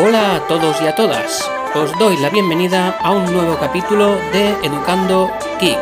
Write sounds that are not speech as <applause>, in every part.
Hola a todos y a todas. Os doy la bienvenida a un nuevo capítulo de Educando Kick.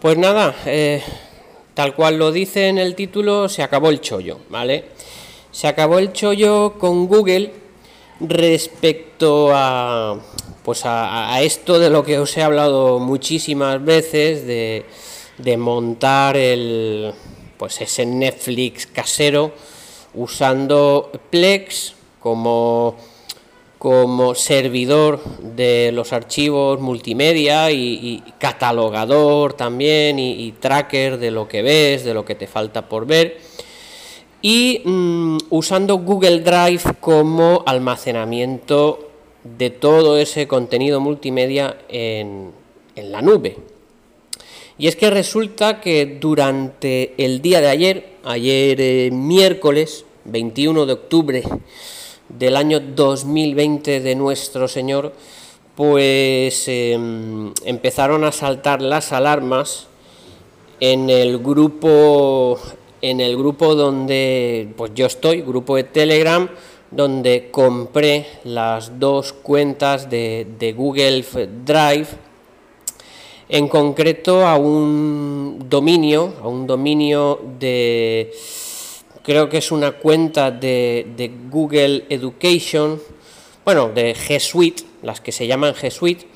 Pues nada, eh, tal cual lo dice en el título, se acabó el chollo, ¿vale? Se acabó el chollo con Google respecto a pues a, esto de lo que os he hablado muchísimas veces de, de montar el pues ese Netflix casero usando Plex como como servidor de los archivos multimedia y, catalogador también y, tracker de lo que ves, de lo que te falta por ver y mm, usando Google Drive como almacenamiento de todo ese contenido multimedia en, en la nube. Y es que resulta que durante el día de ayer, ayer eh, miércoles 21 de octubre del año 2020 de nuestro Señor, pues em, empezaron a saltar las alarmas en el grupo en el grupo donde pues yo estoy, grupo de Telegram, donde compré las dos cuentas de, de Google Drive, en concreto a un dominio, a un dominio de creo que es una cuenta de, Google Education, bueno, de G Suite, las que se llaman G Suite,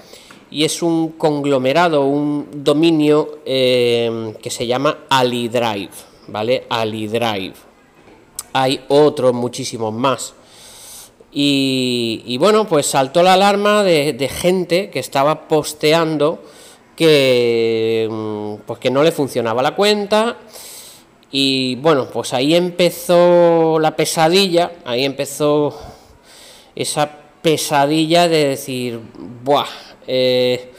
y es un conglomerado, un dominio eh, que se llama AliDrive, ¿vale? AliDrive. Hay otros muchísimos más. Y, bueno, pues saltó la alarma de, gente que estaba posteando que, mm, pues que no le funcionaba la cuenta y bueno, pues ahí empezó la pesadilla, ahí empezó esa pesadilla de decir, ¡buah! Eh,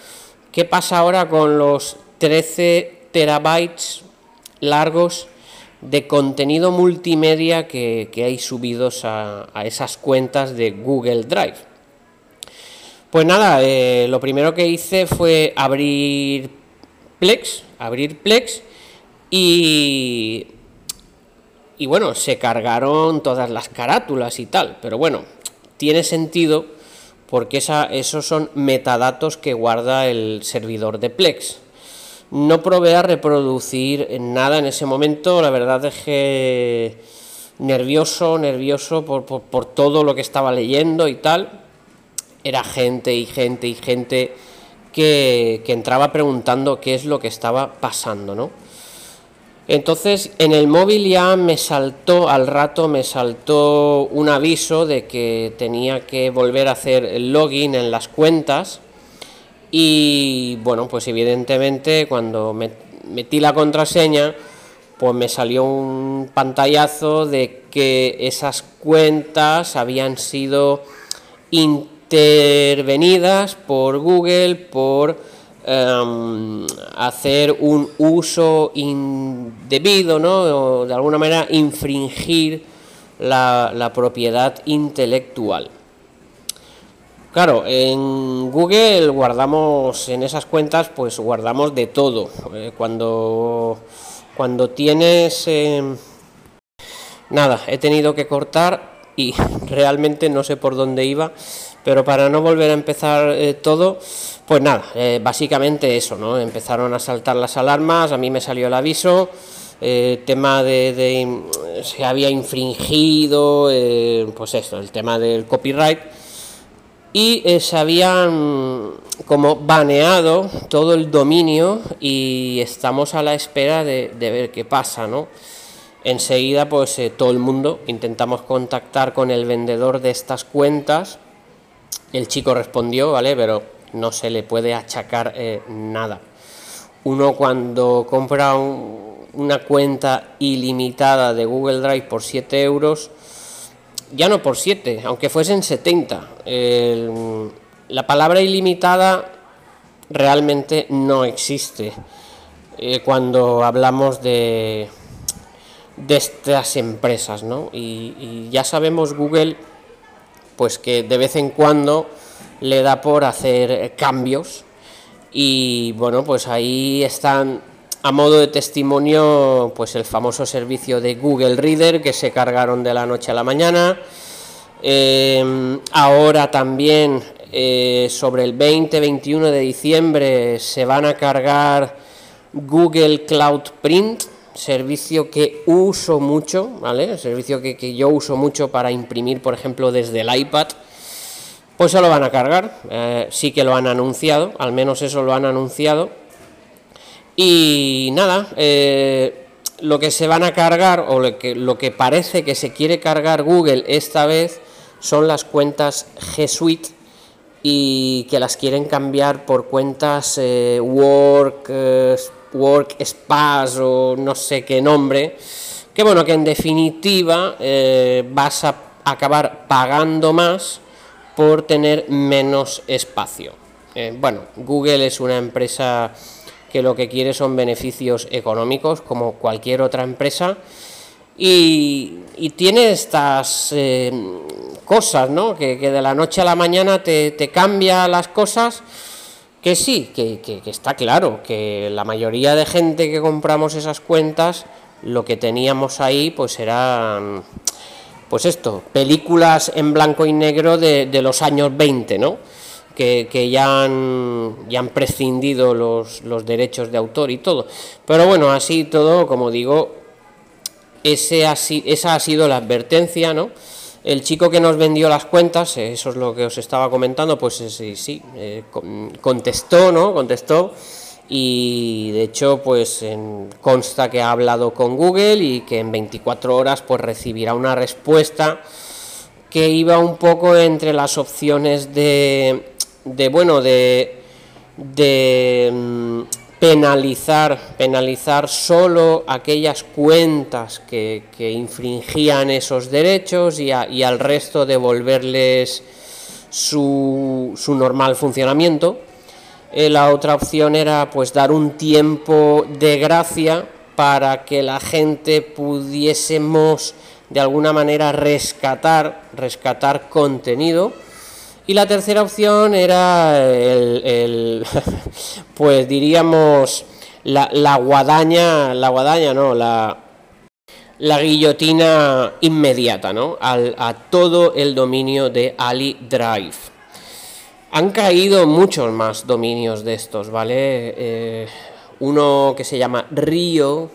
¿Qué pasa ahora con los 13 terabytes largos de contenido multimedia que, hay subidos a, esas cuentas de Google Drive? Pues nada, eh, lo primero que hice fue abrir Plex, abrir Plex y, y bueno, se cargaron todas las carátulas y tal, pero bueno, tiene sentido porque esa, esos son metadatos que guarda el servidor de Plex. No probé a reproducir nada en ese momento, la verdad es que nervioso, nervioso por, por todo lo que estaba leyendo y tal. Era gente y gente y gente que, que entraba preguntando qué es lo que estaba pasando, ¿no? Entonces en el móvil ya me saltó, al rato me saltó un aviso de que tenía que volver a hacer el login en las cuentas y bueno, pues evidentemente cuando metí la contraseña pues me salió un pantallazo de que esas cuentas habían sido intervenidas por Google por Em, hacer un uso indebido, ¿no? O de alguna manera infringir la, propiedad intelectual. Claro, en Google guardamos en esas cuentas, pues guardamos de todo. Eh, cuando, cuando tienes... Em, nada, he tenido que cortar y <laughs> realmente no sé por dónde iba, pero para no volver a empezar eh, todo, pues nada, eh, básicamente eso, ¿no? Empezaron a saltar las alarmas, a mí me salió el aviso, eh, tema de, se había infringido, eh, pues eso, el tema del copyright y se habían como baneado todo el dominio y estamos a la espera de, ver qué pasa, ¿no? Enseguida, pues todo el mundo intentamos contactar con el vendedor de estas cuentas. El chico respondió, ¿vale? Pero no se le puede achacar eh, nada. Uno cuando compra una cuenta ilimitada de Google Drive por 7 euros, ya no por 7, aunque fuesen 70, la palabra ilimitada realmente no existe eh, cuando hablamos de, de estas empresas, ¿no? y ya sabemos Google pues que de vez en cuando le da por hacer cambios y bueno, pues ahí están a modo de testimonio pues el famoso servicio de Google Reader que se cargaron de la noche a la mañana. Eh, ahora también eh, sobre el 20-21 de diciembre se van a cargar Google Cloud Print, servicio que uso mucho, ¿vale? Servicio que, yo uso mucho para imprimir, por ejemplo, desde el iPad. Pues se lo van a cargar, eh, sí que lo han anunciado, al menos eso lo han anunciado. Y nada, eh, lo que se van a cargar, o lo que, parece que se quiere cargar Google esta vez, son las cuentas G Suite y que las quieren cambiar por cuentas eh, Work, eh, Work Space o no sé qué nombre, que bueno, que en definitiva eh, vas a acabar pagando más por tener menos espacio. bueno, Google es una empresa que lo que quiere son beneficios económicos como cualquier otra empresa y, tiene estas cosas, ¿no? Que, de la noche a la mañana te, cambia las cosas, que sí, que, está claro, que la mayoría de gente que compramos esas cuentas, lo que teníamos ahí, pues eran, pues esto, películas en blanco y negro de, los años 20, ¿no? Que, ya, han, ya han prescindido los, los derechos de autor y todo. Pero bueno, así todo, como digo, ese esa ha sido la advertencia, ¿no? El chico que nos vendió las cuentas, eh, eso es lo que os estaba comentando, pues sí, sí eh, contestó, ¿no? Contestó y de hecho pues consta que ha hablado con Google y que en 24 horas pues recibirá una respuesta que iba un poco entre las opciones de, de bueno, de, de mm, penalizar, penalizar solo aquellas cuentas que, infringían esos derechos y, al resto devolverles su, su normal funcionamiento. Eh, la otra opción era pues dar un tiempo de gracia para que la gente pudiésemos de alguna manera rescatar, rescatar contenido y la tercera opción era el, <laughs> pues diríamos, la, guadaña, la guadaña no, la, la guillotina inmediata, ¿no? Al, a todo el dominio de Ali Drive. Han caído muchos más dominios de estos, ¿vale? Eh, uno que se llama Río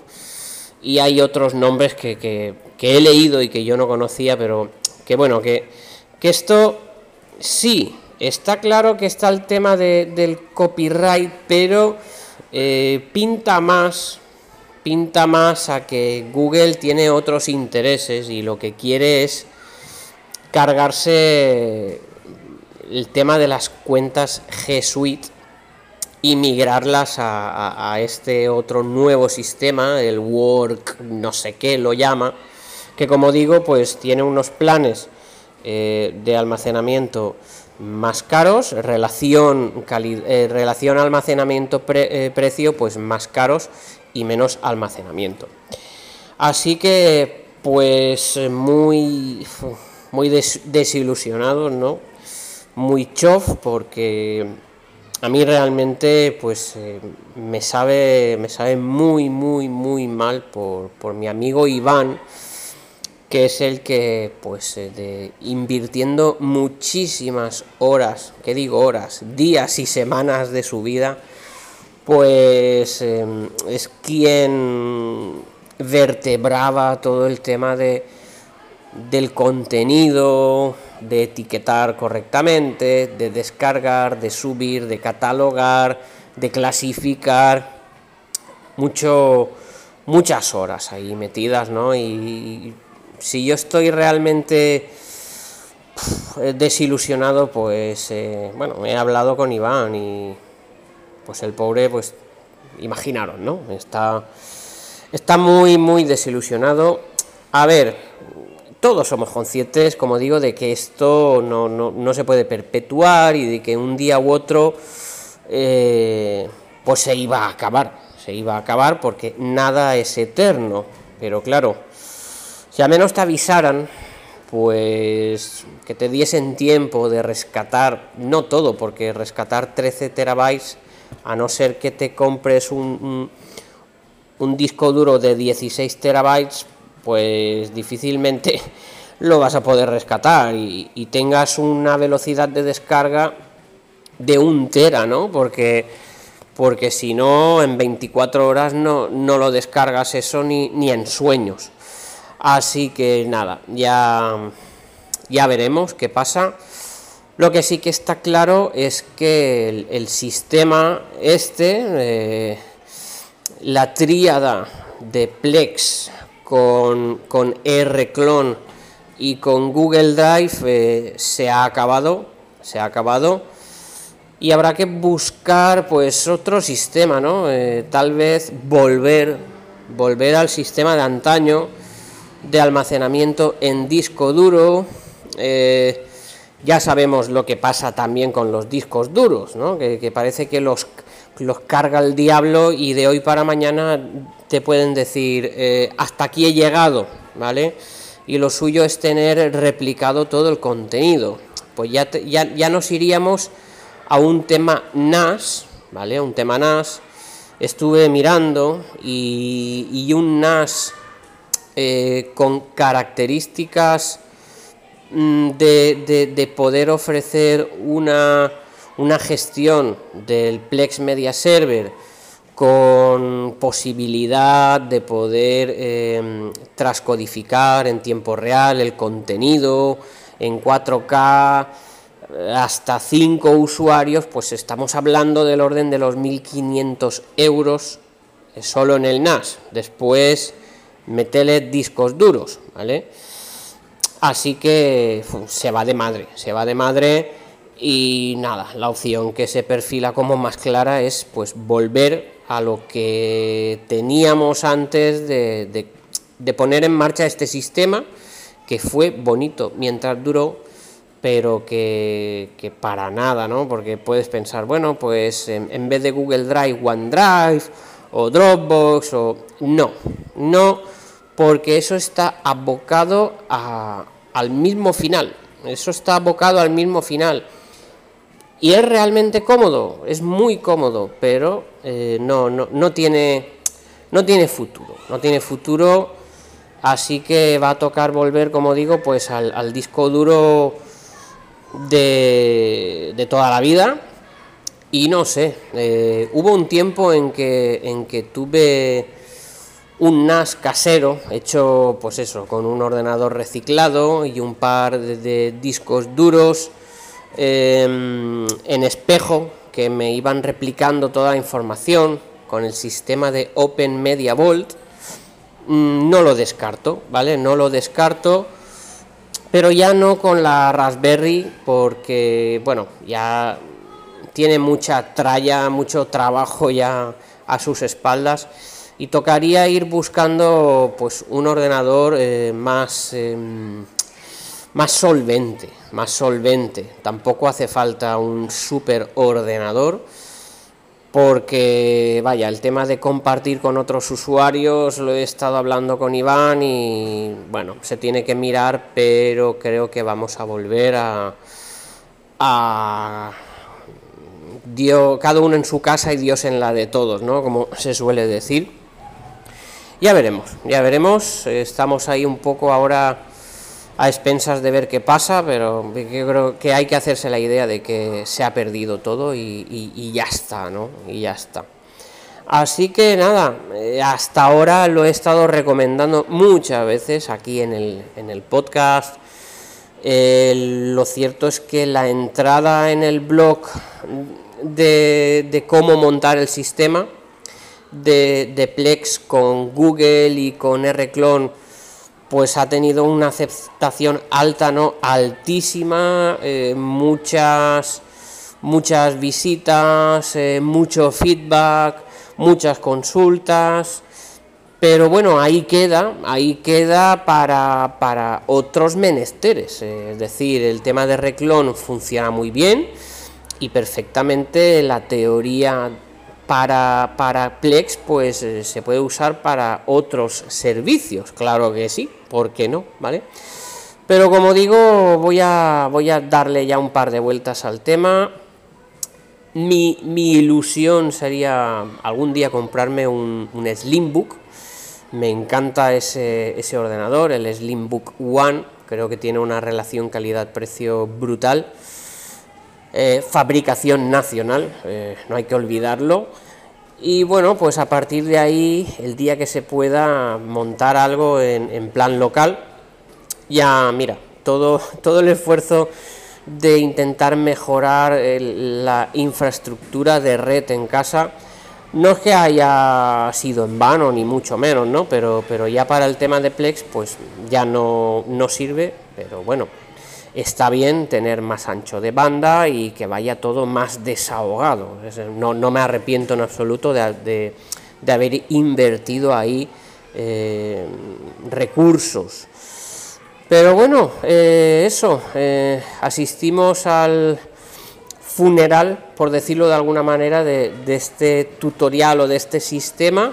y hay otros nombres que, que, he leído y que yo no conocía, pero que bueno, que, que esto Sí, está claro que está el tema del copyright, pero eh, pinta más, pinta más a que Google tiene otros intereses y lo que quiere es cargarse el tema de las cuentas G Suite y migrarlas a, a, este otro nuevo sistema, el Work, no sé qué lo llama, que como digo, pues tiene unos planes eh, de almacenamiento más caros, relación, eh, relación almacenamiento-precio, eh, pues más caros y menos almacenamiento. Así que, pues muy, muy desilusionado, ¿no? Muy chof, porque a mí realmente, pues me sabe, me sabe muy, muy, muy mal por, por mi amigo Iván que es el que, pues, eh, de, invirtiendo muchísimas horas, que digo horas, días y semanas de su vida, pues em, es quien vertebraba todo el tema de, del contenido, de etiquetar correctamente, de descargar, de subir, de catalogar, de clasificar, mucho, muchas horas ahí metidas, ¿no? y si yo estoy realmente desilusionado, pues eh, bueno, he hablado con Iván y pues el pobre, pues imaginaron, ¿no? Está, está muy, muy desilusionado. A ver, todos somos conscientes, como digo, de que esto no, se puede perpetuar y de que un día u otro eh, pues se iba a acabar, se iba a acabar porque nada es eterno. Pero claro, si al menos te avisaran, pues que te diesen tiempo de rescatar, no todo, porque rescatar 13 terabytes, a no ser que te compres un, un, disco duro de 16 terabytes, pues difícilmente <laughs> lo vas a poder rescatar y, y tengas una velocidad de descarga de un tera, ¿no? Porque, porque si no, en 24 horas no, no lo descargas eso ni, ni en sueños. Así que nada, ya, ya veremos qué pasa. Lo que sí que está claro es que el, sistema este, eh, la tríada de Plex con, con R-Clone y con Google Drive eh, se ha acabado, se ha acabado y habrá que buscar pues otro sistema, ¿no? Eh, tal vez volver, volver al sistema de antaño de almacenamiento en disco duro. Eh, ya sabemos lo que pasa también con los discos duros, ¿no? que, parece que los, los carga el diablo y de hoy para mañana te pueden decir eh, hasta aquí he llegado, ¿vale? Y lo suyo es tener replicado todo el contenido. Pues ya, ya, ya nos iríamos a un tema NAS, ¿vale? Un tema NAS. Estuve mirando y, y un NAS eh, con características mm, de, poder ofrecer una, una gestión del Plex Media Server con posibilidad de poder em, transcodificar en tiempo real el contenido en 4K hasta 5 usuarios, pues estamos hablando del orden de los 1.500 euros eh, solo en el NAS. Después metele discos duros, ¿vale? Así que se va de madre, se va de madre y nada, la opción que se perfila como más clara es pues volver a lo que teníamos antes de, de poner en marcha este sistema que fue bonito mientras duró pero que, que, para nada, ¿no? Porque puedes pensar, bueno, pues en, en, vez de Google Drive, OneDrive o Dropbox o... No, no, porque eso está abocado al mismo final. Eso está abocado al mismo final. Y es realmente cómodo, es muy cómodo, pero eh, no, no, no, tiene, no tiene futuro. No tiene futuro, así que va a tocar volver, como digo, pues al, disco duro de, de, toda la vida. Y no sé, eh, hubo un tiempo en que, en que tuve un NAS casero hecho pues eso con un ordenador reciclado y un par de, discos duros em, en espejo que me iban replicando toda la información con el sistema de Open Media Vault. Mm, no lo descarto vale no lo descarto pero ya no con la Raspberry porque bueno ya tiene mucha tralla mucho trabajo ya a sus espaldas. Y tocaría ir buscando pues un ordenador eh, más em, más solvente más solvente. Tampoco hace falta un super ordenador porque vaya el tema de compartir con otros usuarios lo he estado hablando con Iván y bueno se tiene que mirar pero creo que vamos a volver a, a Dios, cada uno en su casa y Dios en la de todos, ¿no? Como se suele decir. Ya veremos, ya veremos. Estamos ahí un poco ahora a expensas de ver qué pasa, pero creo que hay que hacerse la idea de que se ha perdido todo y, ya está, ¿no? Y ya está. Así que nada, eh, hasta ahora lo he estado recomendando muchas veces aquí en el, en el podcast. lo cierto es que la entrada en el blog de, de cómo montar el sistema de, Plex con Google y con Rclone pues ha tenido una aceptación alta, ¿no? Altísima, eh, muchas, muchas visitas, eh, mucho feedback, muchas consultas, pero bueno, ahí queda, ahí queda para, para otros menesteres, es decir, el tema de Reclon funciona muy bien y perfectamente la teoría para, para Plex pues eh, se puede usar para otros servicios, claro que sí, ¿por qué no? ¿Vale? Pero como digo, voy a, voy a darle ya un par de vueltas al tema. Mi, ilusión sería algún día comprarme un, un Slimbook. Me encanta ese, ese ordenador, el Slimbook One. Creo que tiene una relación calidad-precio brutal. Eh, fabricación nacional, eh, no hay que olvidarlo. Y bueno, pues a partir de ahí, el día que se pueda montar algo en, plan local, ya mira, todo, <laughs> todo el esfuerzo de intentar mejorar la infraestructura de red en casa, no es que haya sido en vano, ni mucho menos, ¿no? Pero, pero ya para el tema de Plex, pues ya no, no sirve, pero bueno, está bien tener más ancho de banda y que vaya todo más desahogado. No, me arrepiento en absoluto de, haber invertido ahí eh, recursos. Pero bueno, eh, eso, eh, asistimos al funeral, por decirlo de alguna manera, de, este tutorial o de este sistema.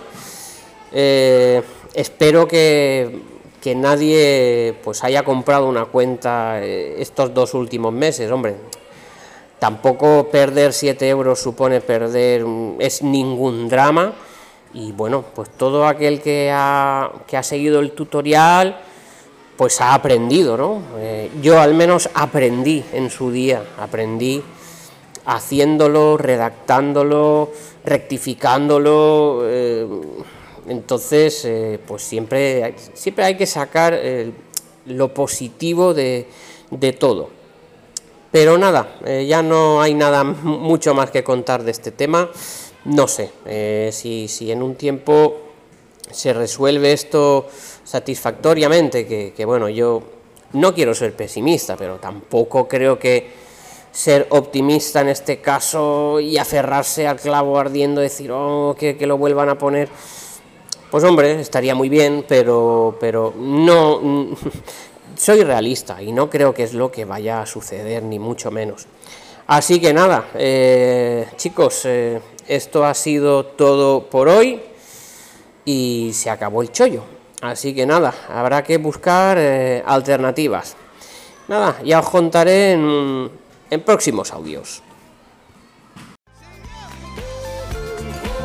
espero que que nadie pues haya comprado una cuenta eh, estos dos últimos meses, hombre. Tampoco perder 7 euros supone perder, es ningún drama. Y bueno, pues todo aquel que ha, que ha seguido el tutorial, pues ha aprendido, ¿no? Eh, yo al menos aprendí en su día, aprendí haciéndolo, redactándolo, rectificándolo. Eh, entonces, eh, pues siempre, siempre hay que sacar eh, lo positivo de, todo. Pero nada, eh, ya no hay nada mucho más que contar de este tema. No sé si, si, en un tiempo se resuelve esto satisfactoriamente, que, que, bueno, yo no quiero ser pesimista, pero tampoco creo que ser optimista en este caso y aferrarse al clavo ardiendo, decir, oh, que, que lo vuelvan a poner pues hombre, estaría muy bien, pero, pero no... <laughs> Soy realista y no creo que es lo que vaya a suceder, ni mucho menos. Así que nada, eh, chicos, eh, esto ha sido todo por hoy y se acabó el chollo. Así que nada, habrá que buscar eh, alternativas. Nada, ya os contaré en próximos audios.